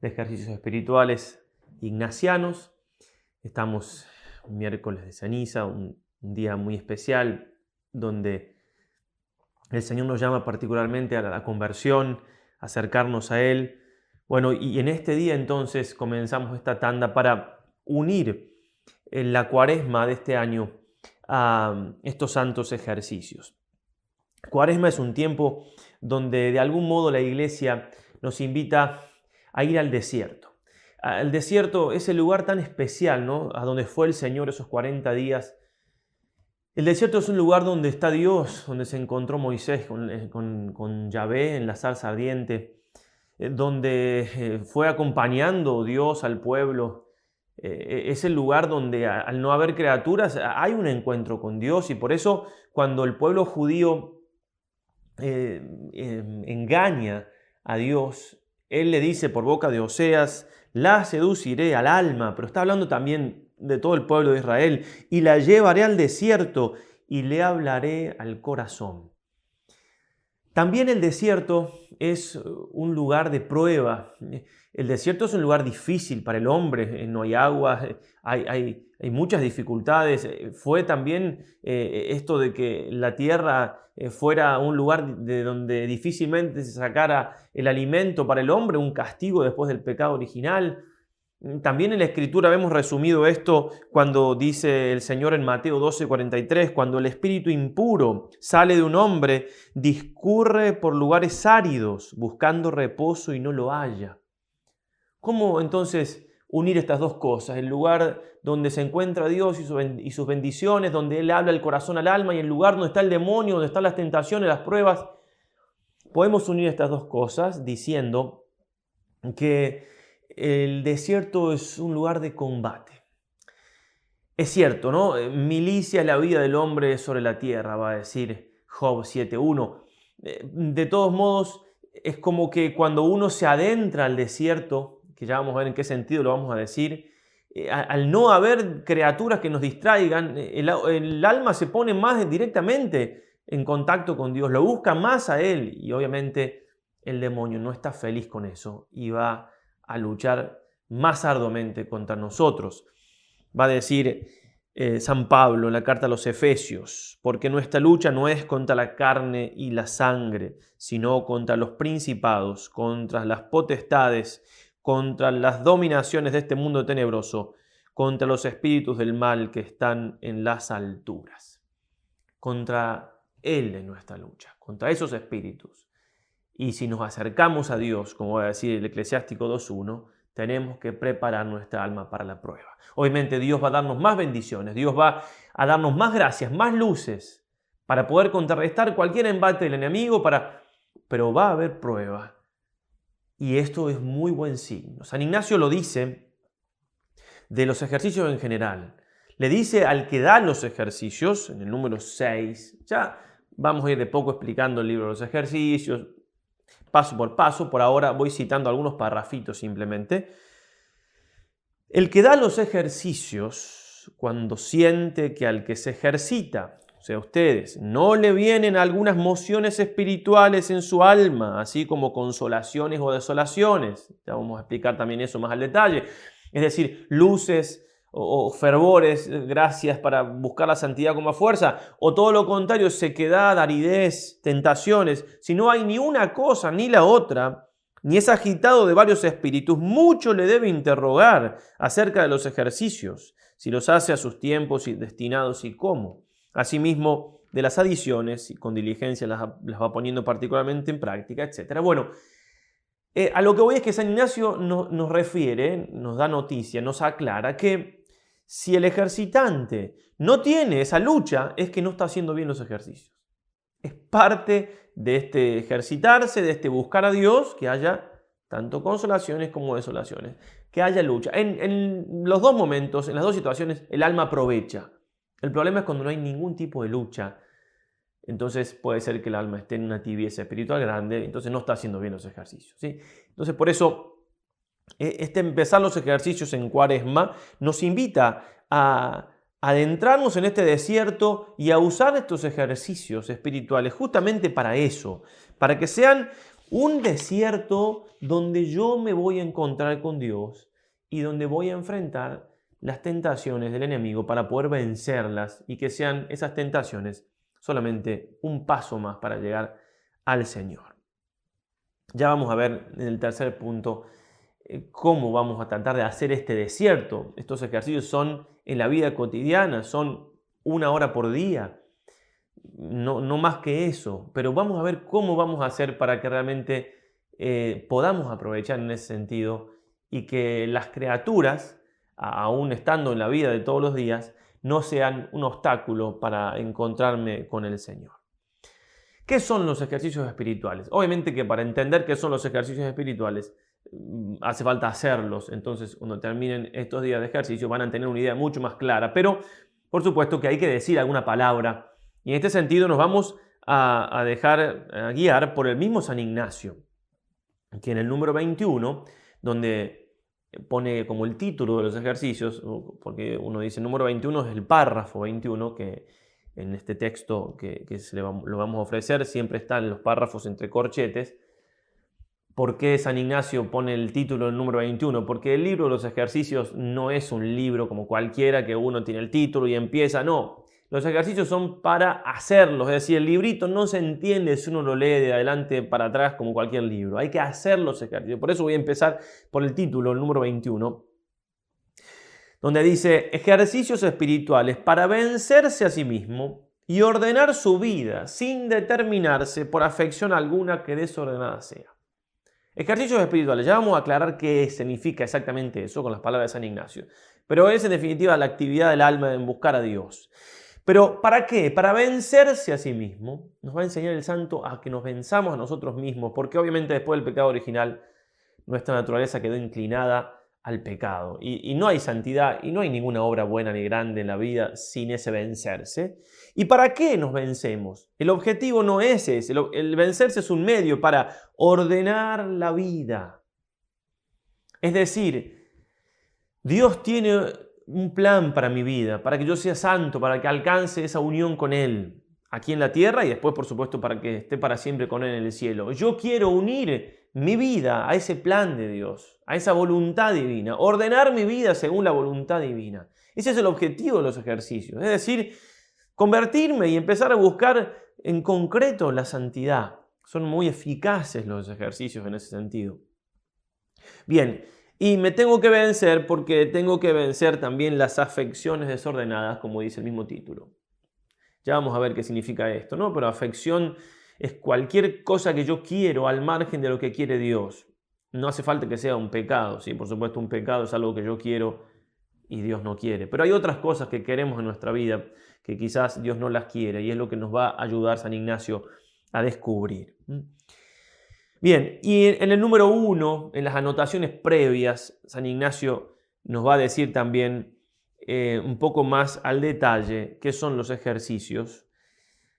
de ejercicios espirituales ignacianos. Estamos miércoles de ceniza, un, día muy especial donde el Señor nos llama particularmente a la conversión, acercarnos a Él. Bueno, y en este día entonces comenzamos esta tanda para unir en la cuaresma de este año a estos santos ejercicios. Cuaresma es un tiempo donde de algún modo la iglesia nos invita a ir al desierto. El desierto es el lugar tan especial, ¿no? A donde fue el Señor esos 40 días. El desierto es un lugar donde está Dios, donde se encontró Moisés con, eh, con, Yahvé en la salsa ardiente, eh, donde eh, fue acompañando Dios al pueblo. Es el lugar donde al no haber criaturas hay un encuentro con Dios y por eso cuando el pueblo judío engaña a Dios, él le dice por boca de Oseas, la seduciré al alma, pero está hablando también de todo el pueblo de Israel, y la llevaré al desierto y le hablaré al corazón. También el desierto es un lugar de prueba. El desierto es un lugar difícil para el hombre, no hay agua, hay, hay, hay muchas dificultades. Fue también eh, esto de que la tierra eh, fuera un lugar de donde difícilmente se sacara el alimento para el hombre, un castigo después del pecado original. También en la escritura vemos resumido esto cuando dice el Señor en Mateo 12:43, cuando el espíritu impuro sale de un hombre, discurre por lugares áridos buscando reposo y no lo halla. ¿Cómo entonces unir estas dos cosas, el lugar donde se encuentra Dios y sus bendiciones, donde Él habla el corazón al alma, y el lugar donde está el demonio, donde están las tentaciones, las pruebas. Podemos unir estas dos cosas diciendo que el desierto es un lugar de combate. Es cierto, ¿no? Milicia la vida del hombre sobre la tierra, va a decir Job 7.1. Eh, de todos modos, es como que cuando uno se adentra al desierto, que ya vamos a ver en qué sentido lo vamos a decir, eh, al no haber criaturas que nos distraigan, eh, el, alma se pone más directamente en contacto con Dios, lo busca más a Él y obviamente el demonio no está feliz con eso y va a luchar más arduamente contra nosotros. Va a decir eh, San Pablo en la carta a los Efesios, porque nuestra lucha no es contra la carne y la sangre, sino contra los principados, contra las potestades, contra las dominaciones de este mundo tenebroso, contra los espíritus del mal que están en las alturas. Contra Él es nuestra lucha, contra esos espíritus. Y si nos acercamos a Dios, como va a decir el Eclesiástico 2.1, tenemos que preparar nuestra alma para la prueba. Obviamente Dios va a darnos más bendiciones, Dios va a darnos más gracias, más luces para poder contrarrestar cualquier embate del enemigo, para... pero va a haber prueba y esto es muy buen signo. San Ignacio lo dice de los ejercicios en general. Le dice al que da los ejercicios, en el número 6, ya vamos a ir de poco explicando el libro de los ejercicios, paso por paso, por ahora voy citando algunos parrafitos simplemente. El que da los ejercicios, cuando siente que al que se ejercita o sea, ustedes no le vienen algunas mociones espirituales en su alma, así como consolaciones o desolaciones. Ya vamos a explicar también eso más al detalle. Es decir, luces o fervores, gracias para buscar la santidad como fuerza, o todo lo contrario, sequedad, aridez, tentaciones. Si no hay ni una cosa ni la otra, ni es agitado de varios espíritus, mucho le debe interrogar acerca de los ejercicios, si los hace a sus tiempos y destinados y cómo. Asimismo, de las adiciones, y con diligencia las, va poniendo particularmente en práctica, etc. Bueno, eh, a lo que voy es que San Ignacio nos refiere, nos da noticia, nos aclara que si el ejercitante no tiene esa lucha, es que no está haciendo bien los ejercicios. Es parte de este ejercitarse, de este buscar a Dios, que haya tanto consolaciones como desolaciones. Que haya lucha. En, en, los dos momentos, en las dos situaciones, el alma aprovecha. El problema es cuando no hay ningún tipo de lucha. Entonces puede ser que el alma esté en una tibieza espiritual grande, entonces no está haciendo bien los ejercicios. ¿sí? Entonces por eso e, este empezar los ejercicios en cuaresma nos invita a adentrarnos en este desierto y a usar estos ejercicios espirituales justamente para eso, para que sean un desierto donde yo me voy a encontrar con Dios y donde voy a enfrentar las tentaciones del enemigo para poder vencerlas y que sean esas tentaciones solamente un paso más para llegar al Señor. Ya vamos a ver en el tercer punto eh, cómo vamos a tratar de hacer este desierto. Estos ejercicios son en la vida cotidiana, son una hora por día, no, más que eso, pero vamos a ver cómo vamos a hacer para que realmente eh, podamos aprovechar en ese sentido y que las criaturas, aún estando en la vida de todos los días, no sean un obstáculo para encontrarme con el Señor. ¿Qué son los ejercicios espirituales? Obviamente que para entender qué son los ejercicios espirituales, Mm, hace falta hacerlos. Entonces, cuando terminen estos días de ejercicio, van a tener una idea mucho más clara. Pero, por supuesto que hay que decir alguna palabra. Y en este sentido nos vamos a, dejar guiar por el mismo San Ignacio, que en el número 21, donde pone como el título de los ejercicios, porque uno dice número 21 es el párrafo 21, que en este texto que, se lo vamos a ofrecer siempre están los párrafos entre corchetes, ¿Por qué San Ignacio pone el título el número 21? Porque el libro de los ejercicios no es un libro como cualquiera que uno tiene el título y empieza, no. Los ejercicios son para hacerlos, es decir, el librito no se entiende si uno lo lee de adelante para atrás como cualquier libro. Hay que hacer los ejercicios. Por eso voy a empezar por el título, el número 21, donde dice ejercicios espirituales para vencerse a sí mismo y ordenar su vida sin determinarse por afección alguna que desordenada sea. Ejercicios espirituales. Ya vamos a aclarar qué significa exactamente eso con las palabras de San Ignacio. Pero es en definitiva la actividad del alma en buscar a Dios. Pero ¿para qué? Para vencerse a sí mismo. Nos va a enseñar el santo a que nos venzamos a nosotros mismos, porque obviamente después del pecado original nuestra naturaleza quedó inclinada al pecado. Y, no hay santidad y no hay ninguna obra buena ni grande en la vida sin ese vencerse. ¿Y para qué nos vencemos? El objetivo no es ese. El, vencerse es un medio para ordenar la vida. Es decir, Dios tiene un plan para mi vida, para que yo sea santo, para que alcance esa unión con Él, aquí en la tierra y después, por supuesto, para que esté para siempre con Él en el cielo. Yo quiero unir mi vida a ese plan de Dios, a esa voluntad divina, ordenar mi vida según la voluntad divina. Ese es el objetivo de los ejercicios, es decir, convertirme y empezar a buscar en concreto la santidad. Son muy eficaces los ejercicios en ese sentido. Bien, y me tengo que vencer porque tengo que vencer también las afecciones desordenadas, como dice el mismo título. Ya vamos a ver qué significa esto, ¿no? Pero afección es cualquier cosa que yo quiero al margen de lo que quiere Dios. No hace falta que sea un pecado, sí, por supuesto un pecado es algo que yo quiero y Dios no quiere. Pero hay otras cosas que queremos en nuestra vida que quizás Dios no las quiere y es lo que nos va a ayudar San Ignacio a descubrir. Bien, y en el número uno, en las anotaciones previas, San Ignacio nos va a decir también eh, un poco más al detalle qué son los ejercicios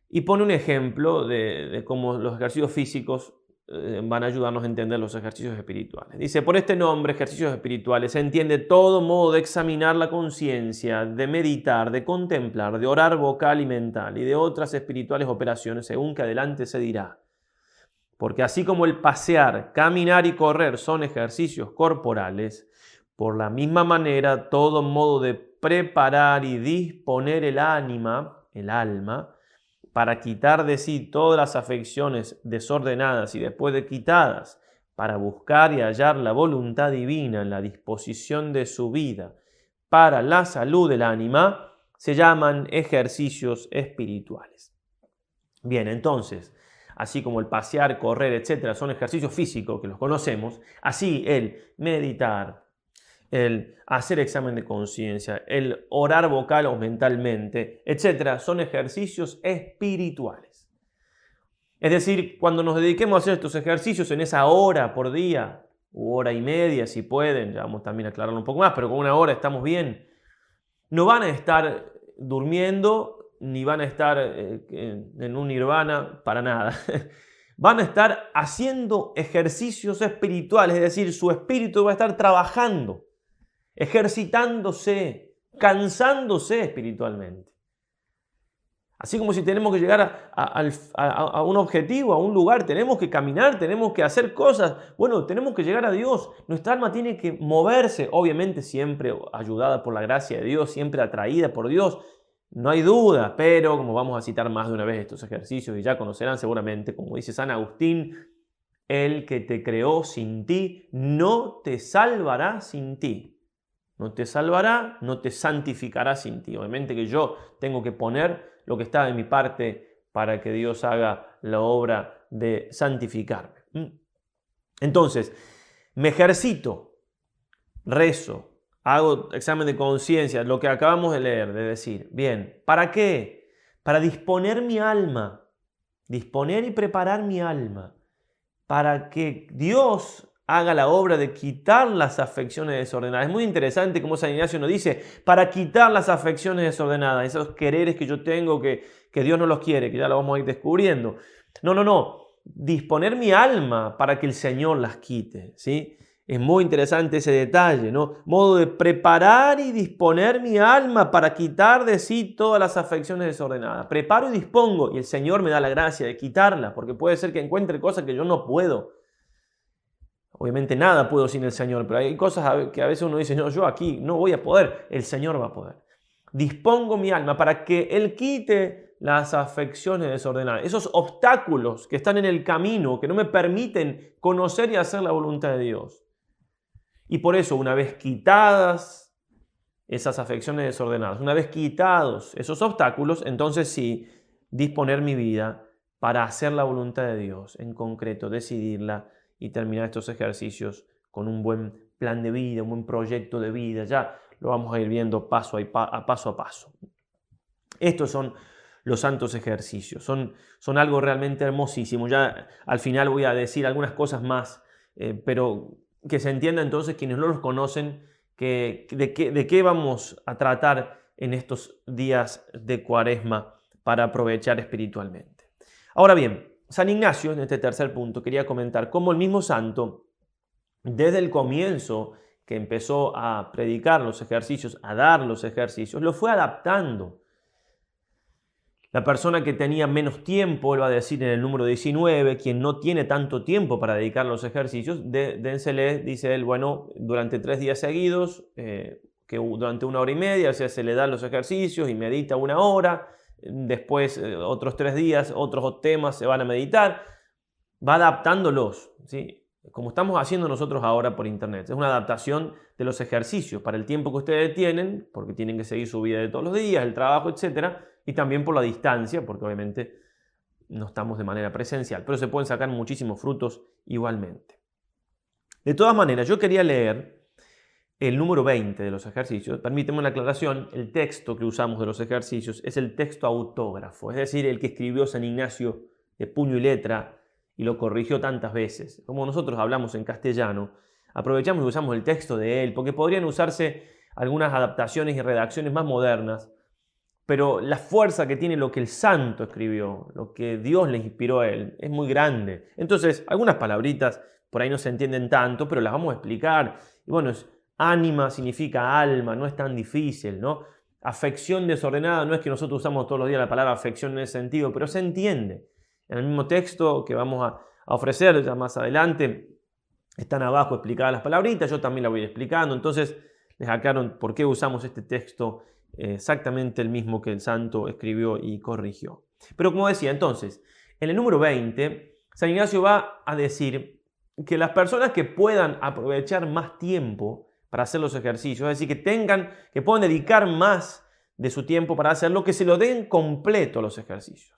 y pone un ejemplo de, cómo los ejercicios físicos eh, van a ayudarnos a entender los ejercicios espirituales. Dice, por este nombre, ejercicios espirituales, se entiende todo modo de examinar la conciencia, de meditar, de contemplar, de orar vocal y mental y de otras espirituales operaciones, según que adelante se dirá. Porque así como el pasear, caminar y correr son ejercicios corporales, por la misma manera todo modo de preparar y disponer el ánima, el alma, para quitar de sí todas las afecciones desordenadas y después de quitadas, para buscar y hallar la voluntad divina en la disposición de su vida para la salud del ánima, se llaman ejercicios espirituales. Bien, entonces, así como el pasear, correr, etcétera, son ejercicios físicos que los conocemos, así el meditar, el hacer examen de conciencia, el orar vocal o mentalmente, etcétera, son ejercicios espirituales. Es decir, cuando nos dediquemos a hacer estos ejercicios en esa hora por día, u hora y media si pueden, ya vamos también a aclararlo un poco más, pero con una hora estamos bien. No van a estar durmiendo ni van a estar eh, en un nirvana para nada. Van a estar haciendo ejercicios espirituales, es decir, su espíritu va a estar trabajando, ejercitándose, cansándose espiritualmente. Así como si tenemos que llegar a, un objetivo, a un lugar, tenemos que caminar, tenemos que hacer cosas. Bueno, tenemos que llegar a Dios. Nuestra alma tiene que moverse, obviamente siempre ayudada por la gracia de Dios, siempre atraída por Dios. No hay duda, pero como vamos a citar más de una vez estos ejercicios y ya conocerán seguramente, como dice San Agustín, el que te creó sin ti no te salvará sin ti. No te salvará, no te santificará sin ti. Obviamente que yo tengo que poner lo que está de mi parte para que Dios haga la obra de santificarme. ¿Mm? Entonces, me ejercito, rezo, hago examen de conciencia, lo que acabamos de leer, de decir, bien, ¿para qué? Para disponer mi alma, disponer y preparar mi alma, para que Dios haga la obra de quitar las afecciones desordenadas. Es muy interesante como San Ignacio nos dice, para quitar las afecciones desordenadas, esos quereres que yo tengo que, que Dios no los quiere, que ya lo vamos a ir descubriendo. No, no, no, disponer mi alma para que el Señor las quite, ¿sí? Es muy interesante ese detalle, ¿no? Modo de preparar y disponer mi alma para quitar de sí todas las afecciones desordenadas. Preparo y dispongo y el Señor me da la gracia de quitarlas, porque puede ser que encuentre cosas que yo no puedo. Obviamente nada puedo sin el Señor, pero hay cosas que a veces uno dice, no, yo aquí no voy a poder, el Señor va a poder. Dispongo mi alma para que Él quite las afecciones desordenadas, esos obstáculos que están en el camino, que no me permiten conocer y hacer la voluntad de Dios. Y por eso, una vez quitadas esas afecciones desordenadas, una vez quitados esos obstáculos, entonces sí, disponer mi vida para hacer la voluntad de Dios, en concreto, decidirla y terminar estos ejercicios con un buen plan de vida, un buen proyecto de vida. Ya lo vamos a ir viendo paso a paso. A paso. Estos son los santos ejercicios, son, son algo realmente hermosísimo. Ya al final voy a decir algunas cosas más, eh, pero que se entienda entonces quienes no los conocen, que, de, qué, de qué vamos a tratar en estos días de cuaresma para aprovechar espiritualmente. Ahora bien, San Ignacio, en este tercer punto, quería comentar cómo el mismo santo, desde el comienzo que empezó a predicar los ejercicios, a dar los ejercicios, lo fue adaptando. La persona que tenía menos tiempo, él va a decir en el número 19, quien no tiene tanto tiempo para dedicar los ejercicios, dénsele, dice él, bueno, durante tres días seguidos, eh, que durante una hora y media, o sea, se le dan los ejercicios y medita una hora, después eh, otros tres días, otros temas se van a meditar, va adaptándolos, ¿sí? como estamos haciendo nosotros ahora por internet. Es una adaptación de los ejercicios para el tiempo que ustedes tienen, porque tienen que seguir su vida de todos los días, el trabajo, etc. Y también por la distancia, porque obviamente no estamos de manera presencial, pero se pueden sacar muchísimos frutos igualmente. De todas maneras, yo quería leer el número 20 de los ejercicios, permíteme una aclaración, el texto que usamos de los ejercicios es el texto autógrafo, es decir, el que escribió San Ignacio de puño y letra y lo corrigió tantas veces. Como nosotros hablamos en castellano, aprovechamos y usamos el texto de él, porque podrían usarse algunas adaptaciones y redacciones más modernas, pero la fuerza que tiene lo que el santo escribió, lo que Dios le inspiró a él, es muy grande. Entonces, algunas palabritas por ahí no se entienden tanto, pero las vamos a explicar. Y bueno, Ánima significa alma, no es tan difícil, ¿no? Afección desordenada, no es que nosotros usamos todos los días la palabra afección en ese sentido, pero se entiende. En el mismo texto que vamos a, ofrecer ya más adelante, están abajo explicadas las palabritas, yo también la voy explicando, entonces les aclaro por qué usamos este texto exactamente el mismo que el santo escribió y corrigió. Pero como decía, entonces, en el número 20, San Ignacio va a decir que las personas que puedan aprovechar más tiempo para hacer los ejercicios, es decir, que tengan, que puedan dedicar más de su tiempo para hacerlo, que se lo den completo los ejercicios.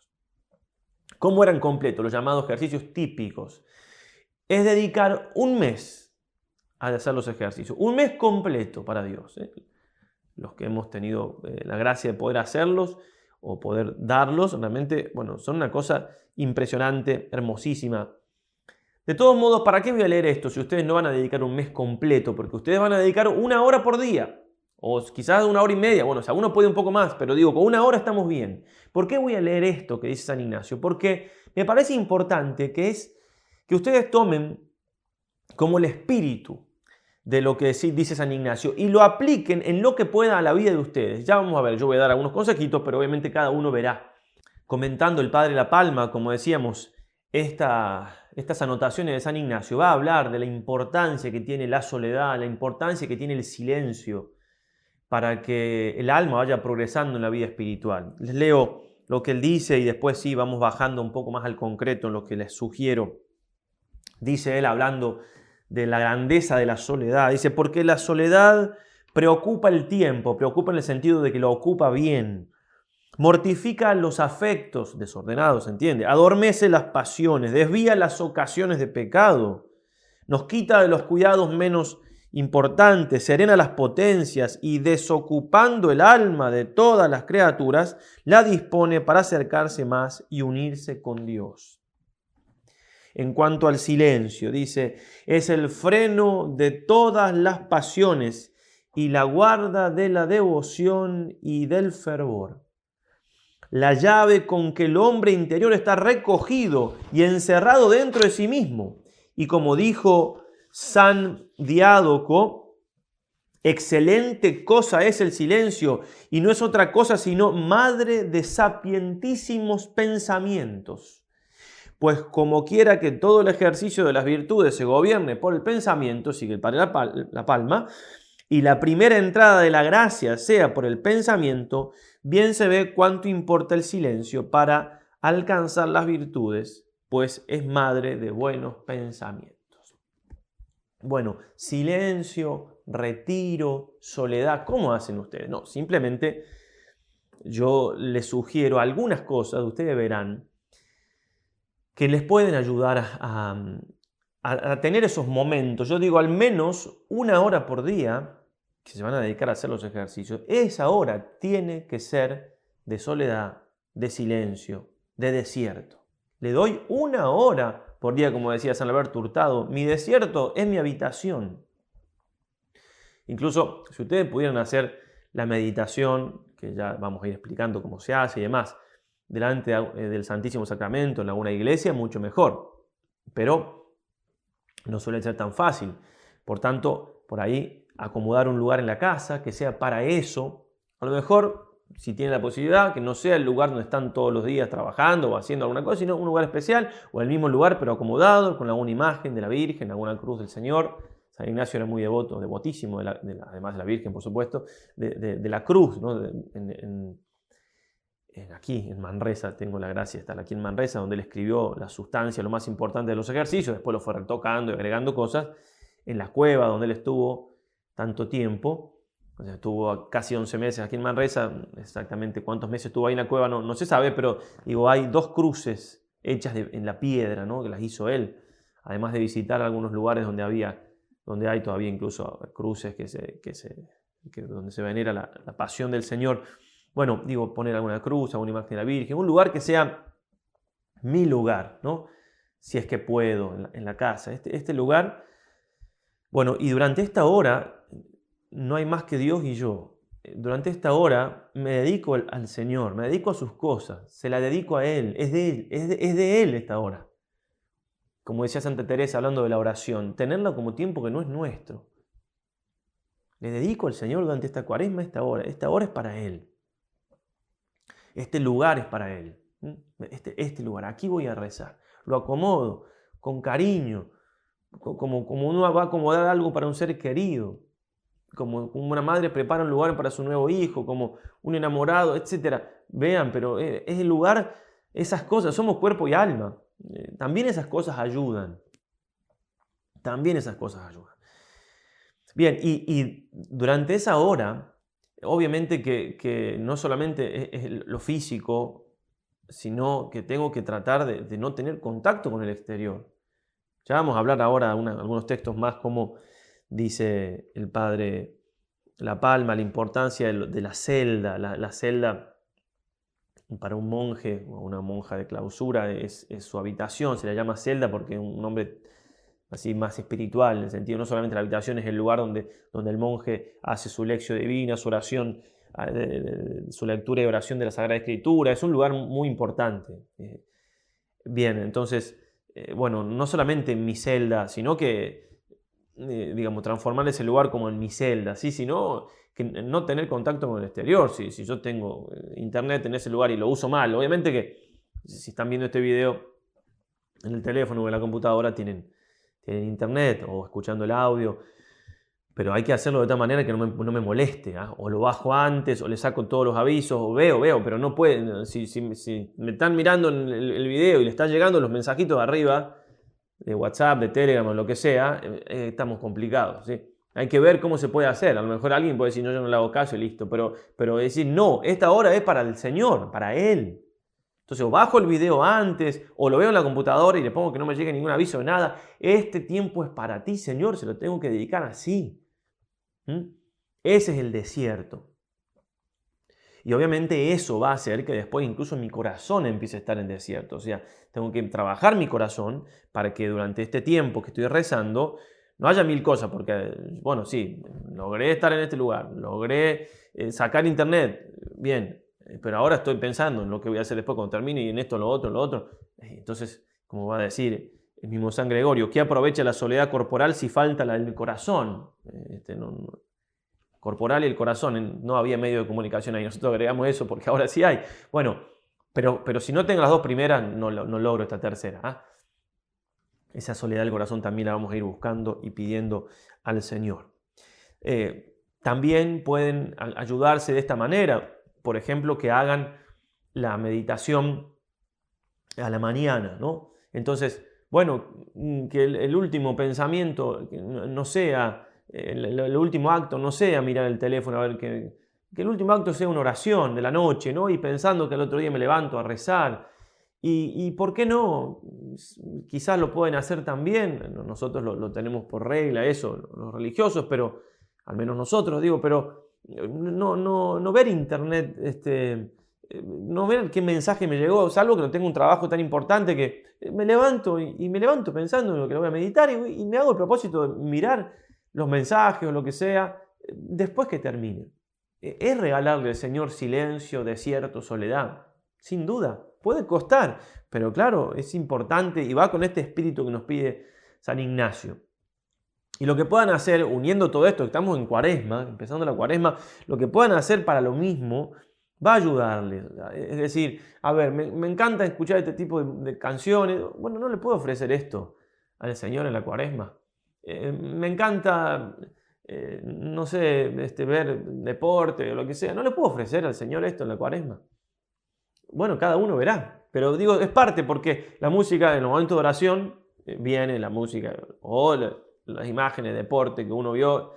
¿Cómo eran completos los llamados ejercicios típicos? Es dedicar un mes a hacer los ejercicios, un mes completo para Dios. ¿eh? Los que hemos tenido eh, la gracia de poder hacerlos o poder darlos, realmente, bueno, son una cosa impresionante, hermosísima. De todos modos, ¿para qué voy a leer esto si ustedes no van a dedicar un mes completo? Porque ustedes van a dedicar una hora por día, o quizás una hora y media. Bueno, o sea, uno puede un poco más, pero digo, con una hora estamos bien. ¿Por qué voy a leer esto que dice San Ignacio? Porque me parece importante que es que ustedes tomen como el espíritu de lo que dice San Ignacio y lo apliquen en lo que pueda a la vida de ustedes. Ya vamos a ver, yo voy a dar algunos consejitos, pero obviamente cada uno verá. Comentando el Padre La Palma, como decíamos, estas anotaciones de San Ignacio va a hablar de la importancia que tiene la soledad, la importancia que tiene el silencio para que el alma vaya progresando en la vida espiritual. Les leo lo que él dice y después sí vamos bajando un poco más al concreto en lo que les sugiero. Dice él hablando de la grandeza de la soledad. Dice, porque la soledad preocupa el tiempo, preocupa en el sentido de que lo ocupa bien, mortifica los afectos desordenados, ¿entiende? Adormece las pasiones, desvía las ocasiones de pecado, nos quita de los cuidados menos importantes, serena las potencias y desocupando el alma de todas las criaturas, la dispone para acercarse más y unirse con Dios. En cuanto al silencio, dice, es el freno de todas las pasiones y la guarda de la devoción y del fervor la llave con que el hombre interior está recogido y encerrado dentro de sí mismo. Y como dijo San Diádoco, excelente cosa es el silencio y no es otra cosa sino madre de sapientísimos pensamientos. Pues como quiera que todo el ejercicio de las virtudes se gobierne por el pensamiento, sigue el Padre La Palma, y la primera entrada de la gracia sea por el pensamiento, bien se ve cuánto importa el silencio para alcanzar las virtudes, pues es madre de buenos pensamientos. Bueno, silencio, retiro, soledad, ¿cómo hacen ustedes? No, simplemente yo les sugiero algunas cosas, ustedes verán, que les pueden ayudar a, tener esos momentos. Yo digo al menos una hora por día que se van a dedicar a hacer los ejercicios, esa hora tiene que ser de soledad, de silencio, de desierto. Le doy una hora por día, como decía San Alberto Hurtado. Mi desierto es mi habitación. Incluso si ustedes pudieran hacer la meditación, que ya vamos a ir explicando cómo se hace y demás, delante eh, del Santísimo Sacramento en alguna iglesia, mucho mejor. Pero no suele ser tan fácil. Por tanto, por ahí acomodar un lugar en la casa que sea para eso. A lo mejor, si tiene la posibilidad, que no sea el lugar donde están todos los días trabajando o haciendo alguna cosa, sino un lugar especial o el mismo lugar pero acomodado con alguna imagen de la Virgen, alguna cruz del Señor. San Ignacio era muy devoto, devotísimo, además de la Virgen, por supuesto, de, la cruz. Aquí en Manresa, tengo la gracia de estar aquí en Manresa, donde él escribió la sustancia, lo más importante de los ejercicios, después lo fue retocando y agregando cosas. En la cueva donde él estuvo, tanto tiempo. estuvo casi 11 meses aquí en Manresa, exactamente cuántos meses estuvo ahí en la cueva no, no se sabe, pero digo, hay dos cruces hechas en la piedra, ¿no? que las hizo él, además de visitar algunos lugares donde había, donde hay todavía incluso cruces que se, que se, donde se venera la, pasión del Señor. Bueno, digo, poner alguna cruz, alguna imagen de la Virgen, un lugar que sea mi lugar, ¿no? Si es que puedo, en la, casa. Este, este lugar bueno, y durante esta hora no hay más que Dios y yo. Durante esta hora me dedico al, Señor, me dedico a sus cosas, se la dedico a Él, es de Él, es de, Él esta hora. Como decía Santa Teresa hablando de la oración, tenerla como tiempo que no es nuestro. Le dedico al Señor durante esta cuaresma, esta hora. Esta hora es para Él. Este lugar es para Él. Este, este lugar, aquí voy a rezar. Lo acomodo con cariño, como, como uno va a acomodar algo para un ser querido, como, una madre prepara un lugar para su nuevo hijo, como un enamorado, etc. Vean, pero eh, es el lugar, esas cosas, somos cuerpo y alma. Eh, también esas cosas ayudan. También esas cosas ayudan. Bien, y, durante esa hora, obviamente que, no solamente es, lo físico, sino que tengo que tratar de no tener contacto con el exterior. Ya vamos a hablar ahora algunos textos más, como dice el padre La Palma, la importancia de, la celda. La, celda para un monje o una monja de clausura es, su habitación, se le llama celda porque es un hombre así más espiritual, en el sentido no solamente la habitación es el lugar donde, donde el monje hace su lección divina, su oración, ah, su lectura y oración de la Sagrada Escritura, es un lugar muy importante. Eh, bien, entonces, eh, bueno, no solamente en mi celda, sino que, eh, digamos, transformar ese lugar como en mi celda, ¿sí? sino que no tener contacto con el exterior. Si, si yo tengo internet en ese lugar y lo uso mal, obviamente que si están viendo este video en el teléfono o en la computadora tienen tienen internet o escuchando el audio, pero hay que hacerlo de tal manera que no me, moleste, ¿ah? o lo bajo antes, o le saco todos los avisos, o veo, veo, pero no pueden, si, si, me están mirando en el, video y le están llegando los mensajitos de arriba, de WhatsApp, de Telegram o lo que sea, eh, eh, estamos complicados, ¿sí? Hay que ver cómo se puede hacer. A lo mejor alguien puede decir, no, yo no le hago caso y listo. Pero, pero decir, no, esta hora es para el Señor, para Él. Entonces, o bajo el video antes, o lo veo en la computadora y le pongo que no me llegue ningún aviso de nada. Este tiempo es para ti, Señor, se lo tengo que dedicar así. ¿Mm? Ese es el desierto. Y obviamente eso va a hacer que después incluso mi corazón empiece a estar en desierto. O sea, tengo que trabajar mi corazón para que durante este tiempo que estoy rezando no haya mil cosas, porque, bueno, sí, logré estar en este lugar, logré eh, sacar internet, bien, pero ahora estoy pensando en lo que voy a hacer después cuando termine y en esto, lo otro, lo otro. Eh, entonces, como va a decir el mismo San Gregorio, ¿qué aprovecha la soledad corporal si falta la del corazón? Eh, este, corporal y el corazón, no había medio de comunicación ahí, nosotros agregamos eso porque ahora sí hay. Bueno, pero, pero si no tengo las dos primeras, no, no logro esta tercera. ¿ah? Esa soledad del corazón también la vamos a ir buscando y pidiendo al Señor. también pueden ayudarse de esta manera por ejemplo, que hagan la meditación a la mañana, ¿no? Entonces, bueno, mm, que el, último pensamiento no sea, el, último acto no sea mirar el teléfono, a ver que, que el último acto sea una oración de la noche, ¿no? Y pensando que el otro día me levanto a rezar. Y, por qué no? Quizás lo pueden hacer también, nosotros lo, lo tenemos por regla, eso, los religiosos, pero al menos nosotros, digo, pero no, no, no ver internet, este, no ver qué mensaje me llegó, salvo que no tengo un trabajo tan importante que me levanto y, me levanto pensando en lo que voy a meditar y, me hago el propósito de mirar los mensajes o lo que sea después que termine. E, es regalarle al Señor silencio, desierto, soledad, sin duda. Puede costar, pero claro, es importante y va con este espíritu que nos pide San Ignacio. Y lo que puedan hacer, uniendo todo esto, estamos en cuaresma, empezando la cuaresma, lo que puedan hacer para lo mismo va a ayudarles. Es decir, a ver, me, encanta escuchar este tipo de, canciones. Bueno, no le puedo ofrecer esto al Señor en la cuaresma. Eh, me encanta, eh, no sé, este, ver deporte o lo que sea. No le puedo ofrecer al Señor esto en la cuaresma. Bueno, cada uno verá. Pero digo, es parte porque la música en el momento de oración eh, viene la música o las imágenes de deporte que uno vio.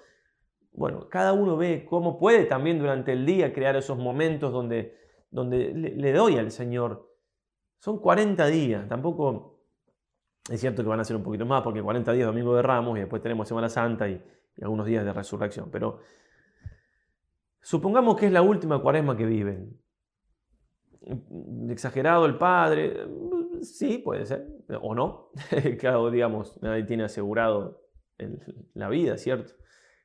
Bueno, cada uno ve cómo puede también durante el día crear esos momentos donde, donde le, doy al Señor. Son 40 días, tampoco es cierto que van a ser un poquito más porque 40 días Domingo de Ramos y después tenemos Semana Santa y, algunos días de resurrección, pero supongamos que es la última cuaresma que viven. Exagerado el Padre, sí, puede ser, o no. claro, digamos, nadie tiene asegurado la vida, ¿cierto?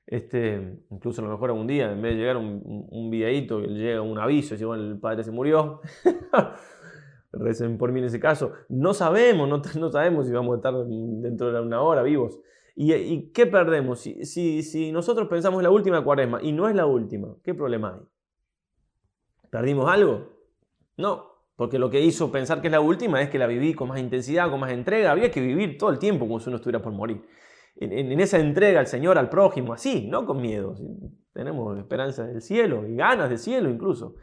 Este, incluso a lo mejor algún día, en vez de llegar un, un videíto, llega un aviso, si bueno, el padre se murió. Recen por mí en ese caso. No sabemos, no, sabemos si vamos a estar dentro de una hora vivos. ¿Y, qué perdemos? Si nosotros pensamos la última cuaresma y no es la última, ¿qué problema hay? ¿Perdimos algo? No, porque lo que hizo pensar que es la última es que la viví con más intensidad, con más entrega. Había que vivir todo el tiempo como si uno estuviera por morir en, esa entrega al Señor, al prójimo, así, no con miedo. Tenemos esperanza del cielo y ganas del cielo incluso.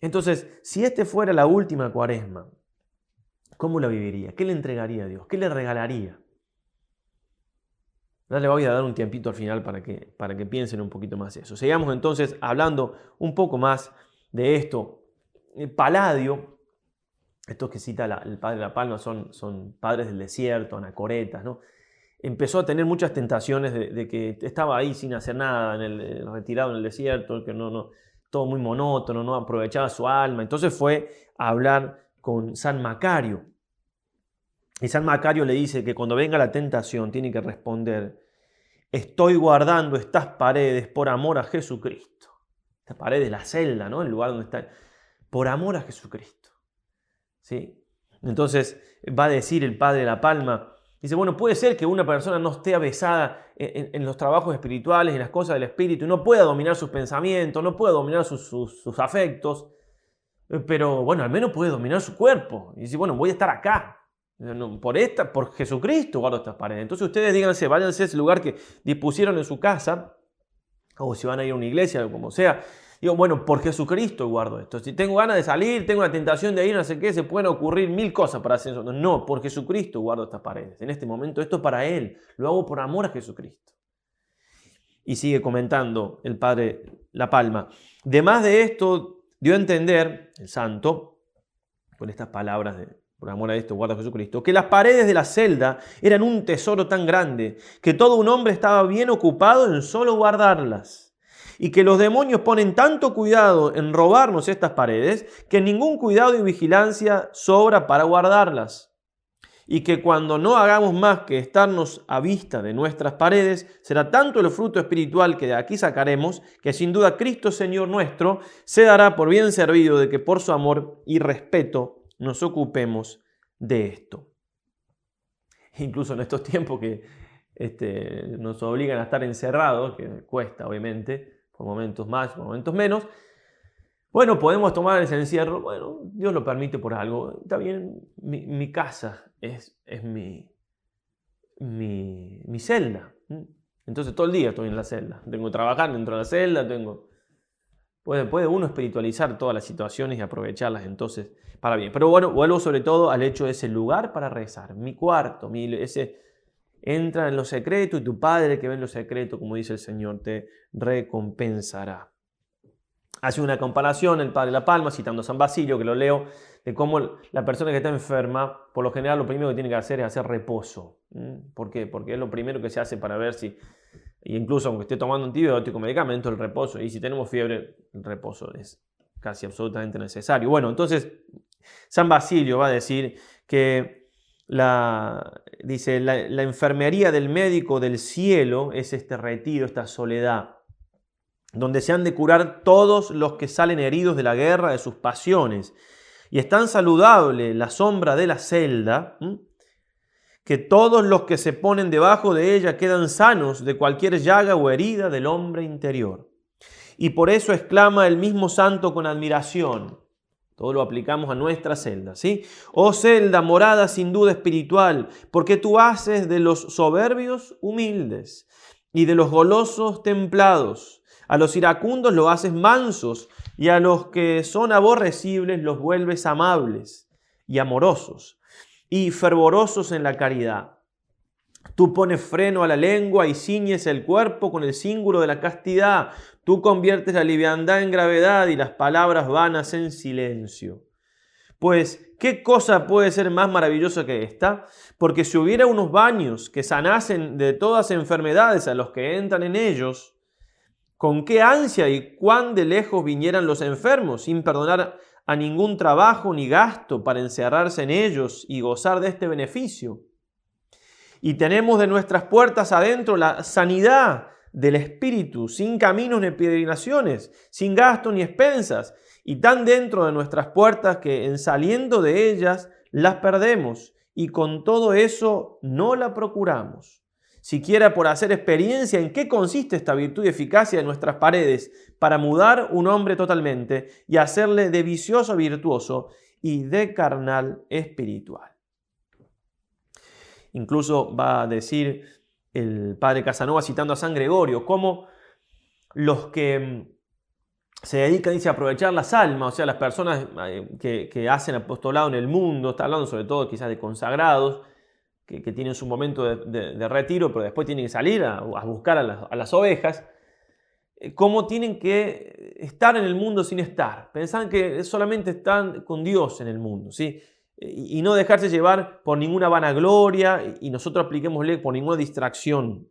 Entonces, si este fuera la última cuaresma, ¿cómo la viviría? ¿Qué le entregaría a Dios? ¿Qué le regalaría? Le voy a dar un tiempito al final para que, para que piensen un poquito más eso. Sigamos entonces hablando un poco más de esto. Paladio, estos que cita el padre de la Palma son, son padres del desierto, anacoretas, ¿no? Empezó a tener muchas tentaciones de, que estaba ahí sin hacer nada, en el, retirado en el desierto, que no, no, todo muy monótono, no aprovechaba su alma. Entonces fue a hablar con San Macario. Y San Macario le dice que cuando venga la tentación tiene que responder, estoy guardando estas paredes por amor a Jesucristo. Esta pared de la celda, ¿no? El lugar donde está. Por amor a Jesucristo. ¿Sí? Entonces va a decir el Padre de la Palma, dice, bueno, puede ser que una persona no esté avesada en, los trabajos espirituales, en las cosas del espíritu, no pueda dominar sus pensamientos, no pueda dominar sus, afectos, pero bueno, al menos puede dominar su cuerpo. Y dice, bueno, voy a estar acá, por, esta, por Jesucristo guardo estas paredes. Entonces ustedes díganse, váyanse a ese lugar que dispusieron en su casa, o si van a ir a una iglesia, o como sea, Digo, bueno, por Jesucristo guardo esto. Si tengo ganas de salir, tengo la tentación de ir, no sé qué, se pueden ocurrir mil cosas para hacer eso. No, por Jesucristo guardo estas paredes. En este momento esto es para Él. Lo hago por amor a Jesucristo. Y sigue comentando el Padre La Palma. De más de esto, dio a entender el santo, con estas palabras de por amor a esto, guarda Jesucristo, que las paredes de la celda eran un tesoro tan grande que todo un hombre estaba bien ocupado en solo guardarlas y que los demonios ponen tanto cuidado en robarnos estas paredes que ningún cuidado y vigilancia sobra para guardarlas. Y que cuando no hagamos más que estarnos a vista de nuestras paredes, será tanto el fruto espiritual que de aquí sacaremos, que sin duda Cristo Señor nuestro se dará por bien servido de que por su amor y respeto nos ocupemos de esto. Incluso en estos tiempos que este, nos obligan a estar encerrados, que cuesta obviamente, por momentos más, por momentos menos. Bueno, podemos tomar ese encierro, bueno, Dios lo permite por algo. Está bien, mi, casa es, mi, celda. Entonces todo el día estoy en la celda. Tengo que trabajar dentro de la celda, tengo... Puede, puede uno espiritualizar todas las situaciones y aprovecharlas entonces para bien. Pero bueno, vuelvo sobre todo al hecho de ese lugar para rezar, mi cuarto, mi, ese, Entra en lo secreto y tu Padre que ve en lo secreto, como dice el Señor, te recompensará. Hace una comparación el Padre La Palma, citando a San Basilio, que lo leo, de cómo la persona que está enferma, por lo general lo primero que tiene que hacer es hacer reposo. ¿Por qué? Porque es lo primero que se hace para ver si, incluso aunque esté tomando antibiótico, medicamento, el reposo, y si tenemos fiebre, el reposo es casi absolutamente necesario. Bueno, entonces San Basilio va a decir que la, dice, la, enfermería del médico del cielo es este retiro, esta soledad, donde se han de curar todos los que salen heridos de la guerra, de sus pasiones. Y es tan saludable la sombra de la celda, que todos los que se ponen debajo de ella quedan sanos de cualquier llaga o herida del hombre interior. Y por eso exclama el mismo santo con admiración, todo lo aplicamos a nuestra celda, ¿sí? Oh celda, morada sin duda espiritual, porque tú haces de los soberbios humildes y de los golosos templados. A los iracundos los haces mansos y a los que son aborrecibles los vuelves amables y amorosos y fervorosos en la caridad. Tú pones freno a la lengua y ciñes el cuerpo con el símbolo de la castidad. Tú conviertes la liviandad en gravedad y las palabras vanas en silencio. Pues, ¿qué cosa puede ser más maravillosa que esta? Porque si hubiera unos baños que sanasen de todas enfermedades a los que entran en ellos, con qué ansia y cuán de lejos vinieran los enfermos, sin perdonar a ningún trabajo ni gasto para encerrarse en ellos y gozar de este beneficio. Y tenemos de nuestras puertas adentro la sanidad del Espíritu, sin caminos ni peregrinaciones, sin gastos ni expensas, y tan dentro de nuestras puertas que en saliendo de ellas las perdemos, y con todo eso no la procuramos. Siquiera por hacer experiencia en qué consiste esta virtud y eficacia de nuestras paredes para mudar un hombre totalmente y hacerle de vicioso virtuoso y de carnal espiritual. Incluso va a decir el padre Casanova citando a San Gregorio, como los que mm, se dedican dice, a aprovechar las almas, o sea, las personas eh, que, hacen apostolado en el mundo, está hablando sobre todo quizás de consagrados, que, tienen su momento de, retiro, pero después tienen que salir a, buscar a las, a las, ovejas, eh, cómo tienen que estar en el mundo sin estar. Pensan que solamente están con Dios en el mundo, ¿sí? Y no dejarse llevar por ninguna vanagloria y nosotros apliquémosle por ninguna distracción.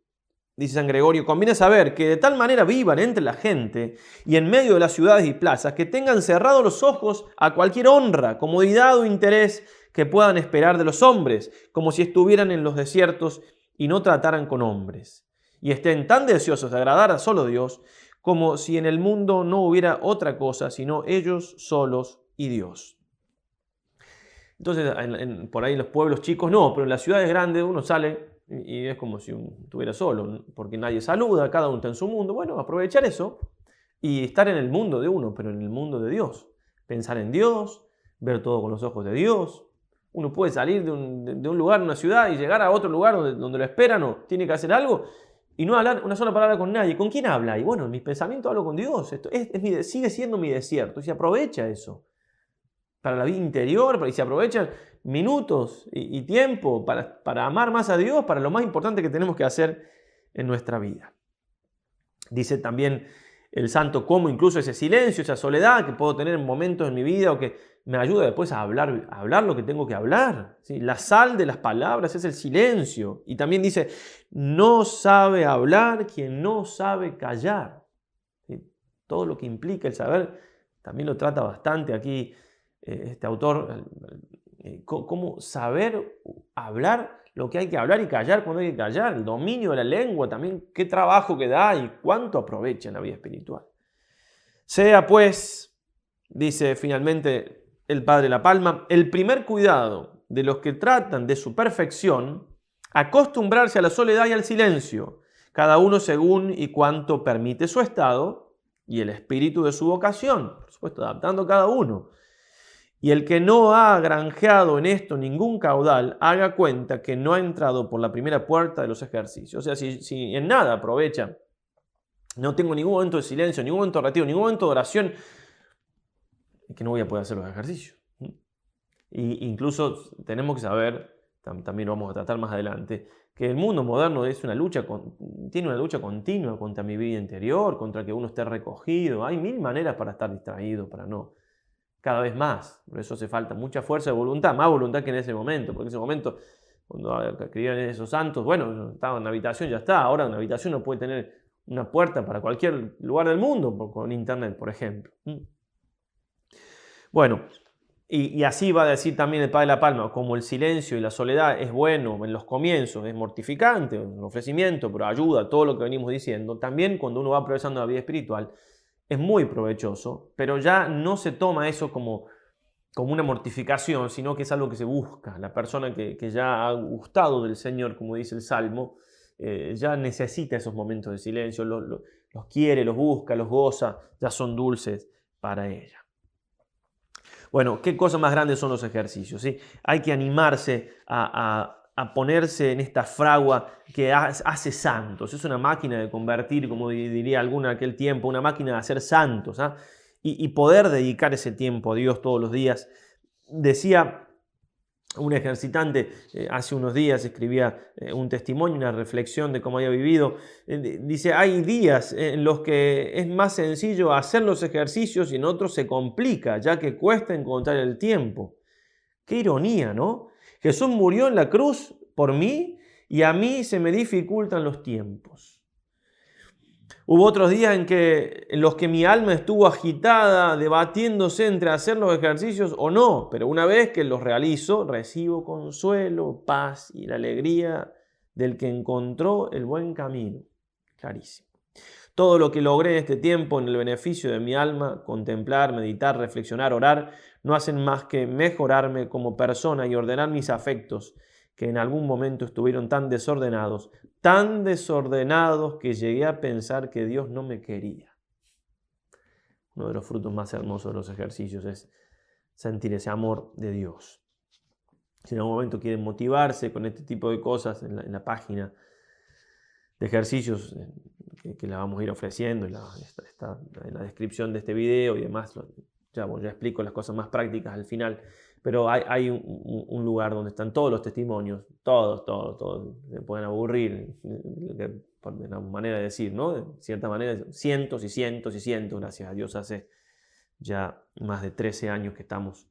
dice San Gregorio, conviene saber que de tal manera vivan entre la gente y en medio de las ciudades y plazas, que tengan cerrados los ojos a cualquier honra, comodidad o interés que puedan esperar de los hombres, como si estuvieran en los desiertos y no trataran con hombres, y estén tan deseosos de agradar a solo Dios, como si en el mundo no hubiera otra cosa sino ellos solos y Dios. Entonces, por ahí en los pueblos chicos no, pero en las ciudades grandes uno sale y es como si estuviera solo, porque nadie saluda, cada uno está en su mundo. Bueno, aprovechar eso y estar en el mundo de uno, pero en el mundo de Dios. Pensar en Dios, ver todo con los ojos de Dios. Uno puede salir de un, de un lugar, una ciudad, y llegar a otro lugar donde, donde, lo esperan o tiene que hacer algo y no hablar una sola palabra con nadie. ¿Con quién habla? Y bueno, en mis pensamientos hablo con Dios. Esto es, sigue siendo mi desierto. Y se aprovecha eso para la vida interior, y se aprovechan minutos y, tiempo para, para, amar más a Dios, para lo más importante que tenemos que hacer en nuestra vida. Dice también el santo cómo incluso ese silencio, esa soledad que puedo tener en momentos en mi vida o que me ayuda después a hablar, hablar lo que tengo que hablar. La sal de las palabras es el silencio. Y también dice, no sabe hablar quien no sabe callar. Todo lo que implica el saber también lo trata bastante aquí este autor, eh, cómo saber hablar lo que hay que hablar y callar cuando hay que callar, el dominio de la lengua también, qué trabajo que da y cuánto aprovecha en la vida espiritual. Sea pues, dice finalmente el Padre La Palma, el primer cuidado de los que tratan de su perfección, acostumbrarse a la soledad y al silencio, cada uno según y cuanto permite su estado y el espíritu de su vocación, por supuesto, adaptando cada uno. Y el que no ha granjeado en esto ningún caudal, haga cuenta que no ha entrado por la primera puerta de los ejercicios. O sea, si, en nada aprovecha, no tengo ningún momento de silencio, ningún momento de ningún momento de oración, que no voy a poder hacer los ejercicios. Y incluso tenemos que saber, también lo vamos a tratar más adelante, que el mundo moderno es una lucha tiene una lucha continua contra mi vida interior, contra que uno esté recogido. Hay mil maneras para estar distraído, para no cada vez más. Por eso hace falta mucha fuerza de voluntad, más voluntad que en ese momento, porque en ese momento, cuando escribían esos santos, bueno, estaba en la habitación, ya está. Ahora una habitación no puede tener una puerta para cualquier lugar del mundo, con internet, por ejemplo. Mm. Bueno, y, así va a decir también el Padre de la Palma, como el silencio y la soledad es bueno en los comienzos, es mortificante, un ofrecimiento, pero ayuda, todo lo que venimos diciendo, también cuando uno va progresando la vida espiritual, es muy provechoso, pero ya no se toma eso como, como una mortificación, sino que es algo que se busca. La persona que, ya ha gustado del Señor, como dice el Salmo, eh, ya necesita esos momentos de silencio, los quiere, los busca, los goza, ya son dulces para ella. Bueno, ¿qué cosas más grandes son los ejercicios? ¿sí? Hay que animarse a ponerse en esta fragua que hace santos. Es una máquina de convertir, como diría alguna en aquel tiempo, una máquina de hacer santos. ¿ah? Y, poder dedicar ese tiempo a Dios todos los días. Decía un ejercitante eh, hace unos días, escribía eh, un testimonio, una reflexión de cómo había vivido. Eh, dice, hay días en los que es más sencillo hacer los ejercicios y en otros se complica, ya que cuesta encontrar el tiempo. Qué ironía, ¿no? Jesús murió en la cruz por mí y a mí se me dificultan los tiempos. Hubo otros días en, que, en los que mi alma estuvo agitada, debatiéndose entre hacer los ejercicios o no, pero una vez que los realizo, recibo consuelo, paz y la alegría del que encontró el buen camino. Clarísimo. Todo lo que logré en este tiempo en el beneficio de mi alma, contemplar, meditar, reflexionar, orar, no hacen más que mejorarme como persona y ordenar mis afectos, que en algún momento estuvieron tan desordenados, tan desordenados que llegué a pensar que Dios no me quería. Uno de los frutos más hermosos de los ejercicios es sentir ese amor de Dios. Si en algún momento quieren motivarse con este tipo de cosas en la, página de ejercicios eh, que, la vamos a ir ofreciendo en la, en la descripción de este video y demás, ya, ya explico las cosas más prácticas al final, pero hay, un, lugar donde están todos los testimonios, todos, todos, todos, se pueden aburrir, por una manera de decir, ¿no? De cierta manera, cientos y cientos y cientos, gracias a Dios, hace ya más de 13 años que estamos,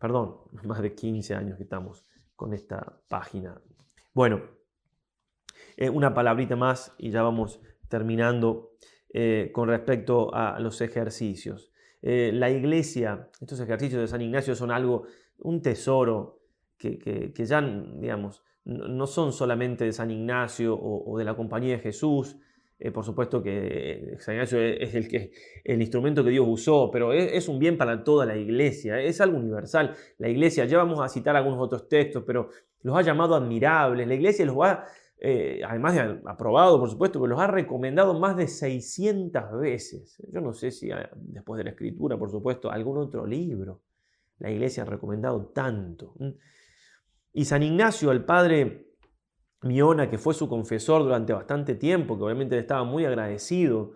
perdón, más de 15 años que estamos con esta página. Bueno, Eh, una palabrita más y ya vamos terminando eh, con respecto a los ejercicios. Eh, la iglesia, estos ejercicios de San Ignacio son algo, un tesoro que, ya, digamos, no son solamente de San Ignacio o, de la Compañía de Jesús, por supuesto que San Ignacio es el, que, el instrumento que Dios usó, pero es, un bien para toda la iglesia, es algo universal. La iglesia, ya vamos a citar algunos otros textos, pero los ha llamado admirables, la iglesia los ha eh, además de aprobado, por supuesto, que los ha recomendado más de 600 veces. Yo no sé si ah, después de la escritura, por supuesto, algún otro libro la iglesia ha recomendado tanto. Y San Ignacio, el padre Miona, que fue su confesor durante bastante tiempo, que obviamente le estaba muy agradecido,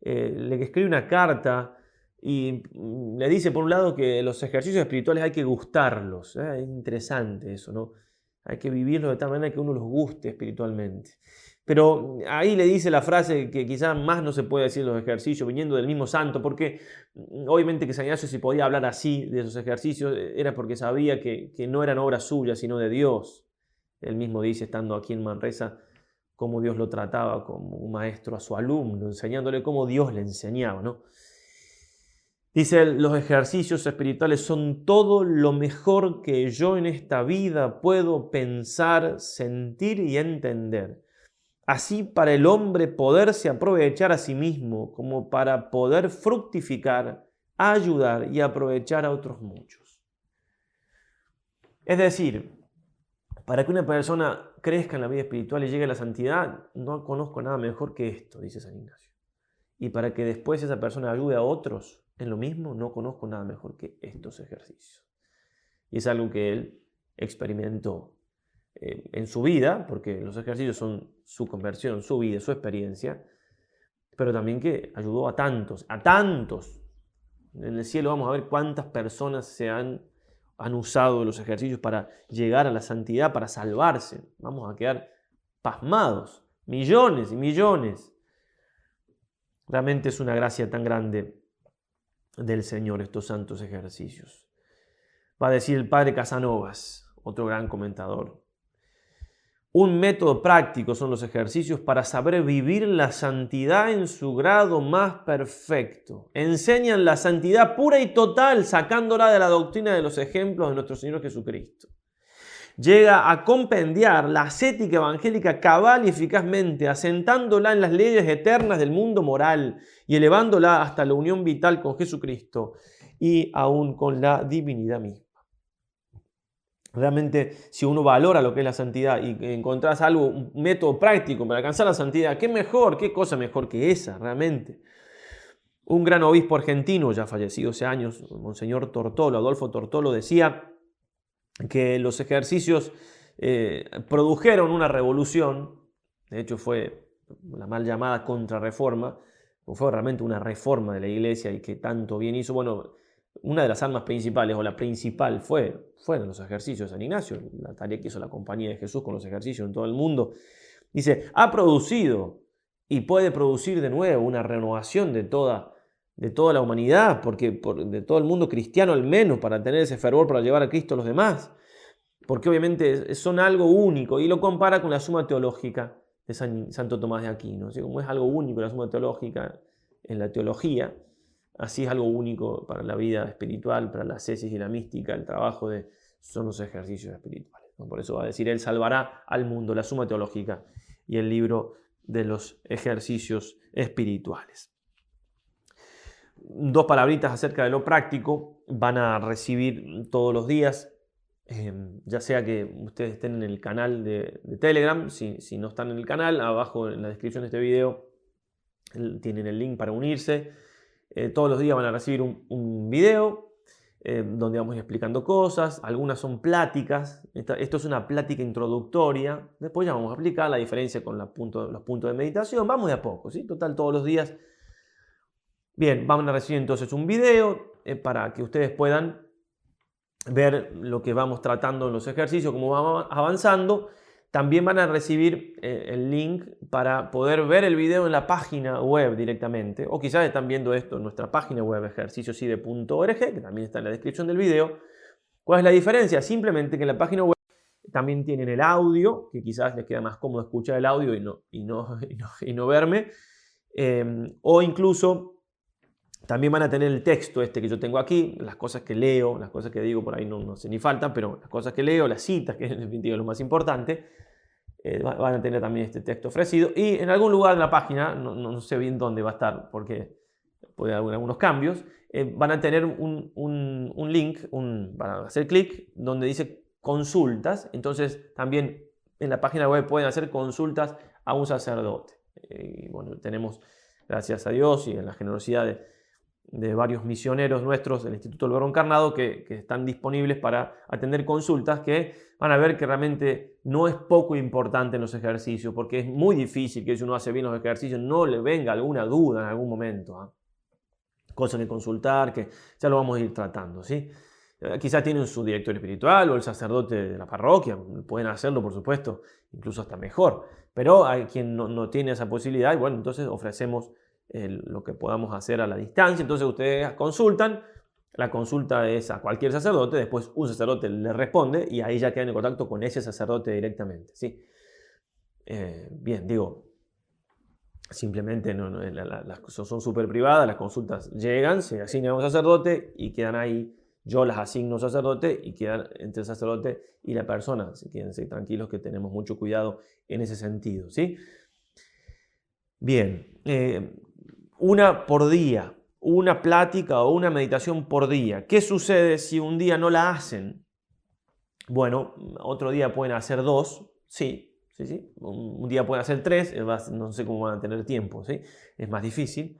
eh, le escribe una carta y mm, le dice, por un lado, que los ejercicios espirituales hay que gustarlos. ¿eh? Es interesante eso, ¿no? Hay que vivirlo de tal manera que uno los guste espiritualmente. Pero ahí le dice la frase que quizás más no se puede decir los ejercicios, viniendo del mismo santo, porque mm, obviamente que San Ignacio si podía hablar así de esos ejercicios eh, era porque sabía que, que no eran obras suyas, sino de Dios. Él mismo dice, estando aquí en Manresa, cómo Dios lo trataba como un maestro a su alumno, enseñándole cómo Dios le enseñaba, ¿no? Dice, los ejercicios espirituales son todo lo mejor que yo en esta vida puedo pensar, sentir y entender. Así para el hombre poderse aprovechar a sí mismo como para poder fructificar, ayudar y aprovechar a otros muchos. Es decir, para que una persona crezca en la vida espiritual y llegue a la santidad, no conozco nada mejor que esto, dice San Ignacio. Y para que después esa persona ayude a otros, en lo mismo, no conozco nada mejor que estos ejercicios. Y es algo que él experimentó eh, en su vida, porque los ejercicios son su conversión, su vida, su experiencia, pero también que ayudó a tantos, a tantos. En el cielo vamos a ver cuántas personas se han, han usado los ejercicios para llegar a la santidad, para salvarse. Vamos a quedar pasmados, millones y millones. Realmente es una gracia tan grande del Señor estos santos ejercicios. Va a decir el padre Casanovas, otro gran comentador. Un método práctico son los ejercicios para saber vivir la santidad en su grado más perfecto. Enseñan la santidad pura y total, sacándola de la doctrina de los ejemplos de nuestro Señor Jesucristo llega a compendiar la ascética evangélica cabal y eficazmente, asentándola en las leyes eternas del mundo moral y elevándola hasta la unión vital con Jesucristo y aún con la divinidad misma. Realmente, si uno valora lo que es la santidad y encontrás algo, un método práctico para alcanzar la santidad, qué mejor, qué cosa mejor que esa, realmente. Un gran obispo argentino, ya fallecido hace años, Monseñor Tortolo, Adolfo Tortolo, decía que los ejercicios eh, produjeron una revolución, de hecho fue la mal llamada contrarreforma, fue realmente una reforma de la iglesia y que tanto bien hizo. Bueno, una de las armas principales o la principal fue, fueron los ejercicios de San Ignacio, la tarea que hizo la compañía de Jesús con los ejercicios en todo el mundo. Dice, ha producido y puede producir de nuevo una renovación de toda de toda la humanidad, porque de todo el mundo cristiano al menos, para tener ese fervor para llevar a Cristo a los demás. Porque obviamente son algo único y lo compara con la suma teológica de Santo Tomás de Aquino. Como es algo único la suma teológica en la teología, así es algo único para la vida espiritual, para la cesis y la mística, el trabajo de son los ejercicios espirituales. Por eso va a decir, Él salvará al mundo, la suma teológica y el libro de los ejercicios espirituales dos palabritas acerca de lo práctico. Van a recibir todos los días, em, ya sea que ustedes estén en el canal de, Telegram, si, no están en el canal, abajo en la descripción de este video tienen el link para unirse. Eh, todos los días van a recibir un, video em, donde vamos explicando cosas, algunas son pláticas, esto es una plática introductoria, después ya vamos a explicar la diferencia con los puntos de meditación, vamos de a poco, ¿sí? total todos los días Bien, van a recibir entonces un video eh, para que ustedes puedan ver lo que vamos tratando en los ejercicios, cómo vamos avanzando. También van a recibir eh, el link para poder ver el video en la página web directamente. O quizás están viendo esto en nuestra página web ejercicioside.org, que también está en la descripción del video. ¿Cuál es la diferencia? Simplemente que en la página web También tienen el audio, que quizás les queda más cómodo escuchar el audio y no, y no, y no, verme. Em, o incluso también van a tener el texto este que yo tengo aquí, las cosas que leo, las cosas que digo por ahí no, no sé ni faltan, pero las cosas que leo, las citas, que es en definitiva lo más importante, eh, van a tener también este texto ofrecido. Y en algún lugar de la página, no, no sé bien dónde va a estar, porque puede haber algunos cambios, eh, van a tener un, un, link, un, para hacer clic, donde dice consultas. Entonces también en la página web pueden hacer consultas a un sacerdote. Eh, y bueno, tenemos, gracias a Dios y en la generosidad de, de varios misioneros nuestros del Instituto del Verbo Encarnado que, están disponibles para atender consultas que van a ver que realmente no es poco importante en los ejercicios, porque es muy difícil que si uno hace bien los ejercicios no le venga alguna duda en algún momento. ¿ah? cosas que consultar, que ya lo vamos a ir tratando, ¿sí? Eh, quizás tienen su director espiritual o el sacerdote de la parroquia, pueden hacerlo, por supuesto, incluso hasta mejor. Pero hay quien no, tiene esa posibilidad y bueno, entonces ofrecemos lo que podamos hacer a la distancia. Entonces ustedes consultan, la consulta es a cualquier sacerdote, después un sacerdote le responde y ahí ya quedan en contacto con ese sacerdote directamente. ¿sí? Eh, bien, digo, Simplemente no, cosas son súper privadas, las consultas llegan, se asignan a un sacerdote y quedan ahí. Yo las asigno un sacerdote y quedan entre el sacerdote y la persona. Así quédense tranquilos que tenemos mucho cuidado en ese sentido. ¿sí? Bien, eh, una por día, una plática o una meditación por día. ¿Qué sucede si un día no la hacen? Bueno, otro día pueden hacer dos, sí, un, día pueden hacer tres, no sé cómo van a tener tiempo, ¿sí? Es más difícil.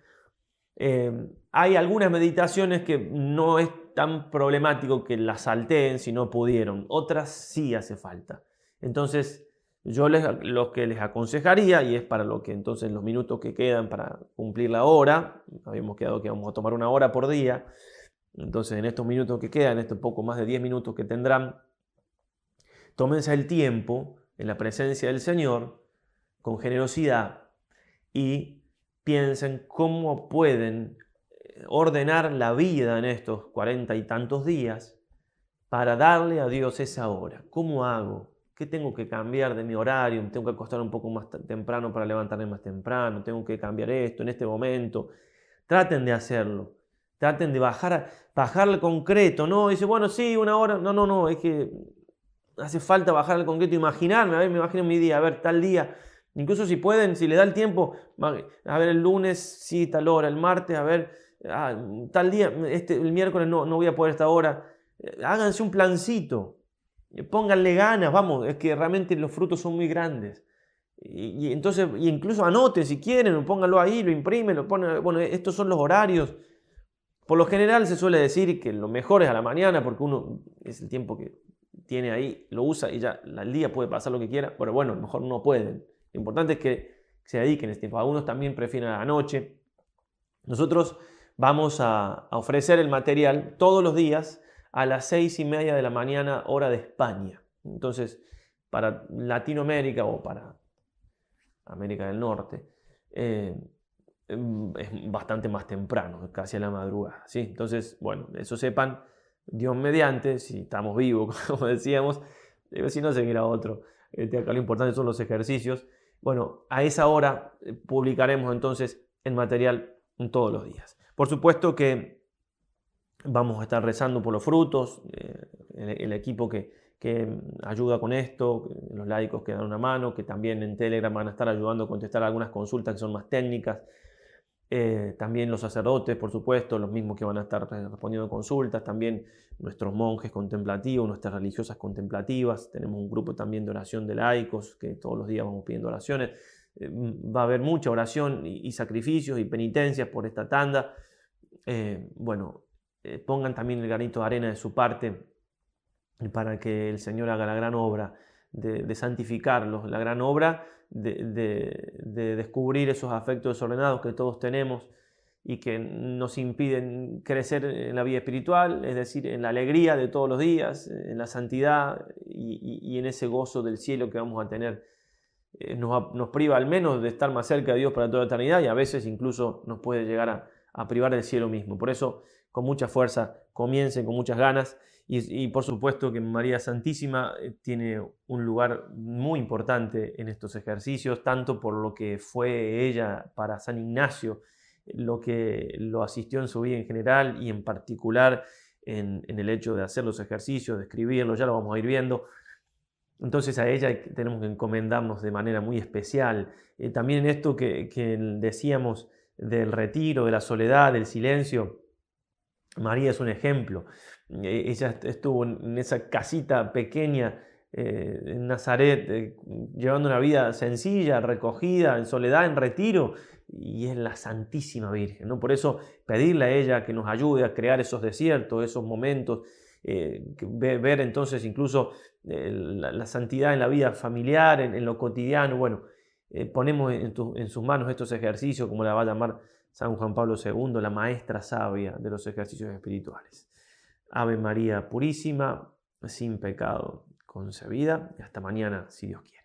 Eh, hay algunas meditaciones que no es tan problemático que las salteen si no pudieron, otras sí hace falta. Entonces, yo les, lo que les aconsejaría, y es para lo que entonces los minutos que quedan para cumplir la hora, habíamos quedado que vamos a tomar una hora por día, entonces en estos minutos que quedan, estos poco más de 10 minutos que tendrán, tómense el tiempo en la presencia del Señor con generosidad y piensen cómo pueden eh, ordenar la vida en estos cuarenta y tantos días para darle a Dios esa hora. ¿Cómo hago? ¿Qué tengo que cambiar de mi horario? ¿Tengo que acostar un poco más temprano para levantarme más temprano? ¿Tengo que cambiar esto en este momento? Traten de hacerlo. Traten de bajar, bajar al concreto. No, dice, bueno, sí, una hora. No, no, no, es que hace falta bajar al concreto, imaginarme, a ver, me imagino mi día, a ver, tal día, incluso si pueden, si le da el tiempo, a ver, el lunes, sí, tal hora, el martes, a ver, ah, tal día, este, el miércoles no, no voy a poder esta hora, háganse un plancito, pónganle ganas, vamos, es que realmente los frutos son muy grandes. Y, entonces, incluso anoten si quieren, pónganlo ahí, lo imprimen, lo ponen, bueno, estos son los horarios. Por lo general se suele decir que lo mejor es a la mañana porque uno es el tiempo que tiene ahí, lo usa y ya al día puede pasar lo que quiera, pero bueno, a mejor no pueden. Lo importante es que se dediquen este tiempo. Algunos también prefieren a la noche. Nosotros vamos a, ofrecer el material todos los días a las seis y media de la mañana, hora de España. Entonces, para Latinoamérica o para América del Norte, eh, es bastante más temprano, casi a la madrugada. ¿sí? Entonces, bueno, eso sepan Dios mediante, si estamos vivos, como decíamos, si no seguirá otro. Este, acá lo importante son los ejercicios. Bueno, a esa hora eh, publicaremos entonces el material todos los días. Por supuesto que vamos a estar rezando por los frutos, eh, el, equipo que, que ayuda con esto, los laicos que dan una mano, que también en Telegram van a estar ayudando a contestar algunas consultas que son más técnicas. Eh, también los sacerdotes, por supuesto, los mismos que van a estar respondiendo consultas, también nuestros monjes contemplativos, nuestras religiosas contemplativas, tenemos un grupo también de oración de laicos que todos los días vamos pidiendo oraciones, eh, va a haber mucha oración y, sacrificios y penitencias por esta tanda. Bueno, pongan también el granito de arena de su parte para que el Señor haga la gran obra de, santificarlos, la gran obra de, descubrir esos afectos desordenados que todos tenemos y que nos impiden crecer en la vida espiritual, es decir, en la alegría de todos los días, en la santidad y, en ese gozo del cielo que vamos a tener. Eh, nos, priva al menos de estar más cerca de Dios para toda eternidad y a veces incluso nos puede llegar a privar del cielo mismo. Por eso, con mucha fuerza, comiencen con muchas ganas Y, por supuesto que María Santísima eh, tiene un lugar muy importante en estos ejercicios, tanto por lo que fue ella para San Ignacio, lo que lo asistió en su vida en general y en particular en, el hecho de hacer los ejercicios, de escribirlos, ya lo vamos a ir viendo. Entonces a ella tenemos que encomendarnos de manera muy especial. Eh, también en esto que, que decíamos del retiro, de la soledad, del silencio, María es un ejemplo. E, ella estuvo en esa casita pequeña eh, en Nazaret, eh, llevando una vida sencilla, recogida, en soledad, en retiro, y es la Santísima Virgen. ¿no? Por eso pedirle a ella que nos ayude a crear esos desiertos, esos momentos, eh, ver, entonces incluso la, santidad en la vida familiar, en, lo cotidiano. Bueno, ponemos en, en sus manos estos ejercicios, como la va a llamar San Juan Pablo II, la maestra sabia de los ejercicios espirituales. Ave María Purísima, sin pecado concebida. Hasta mañana, si Dios quiere.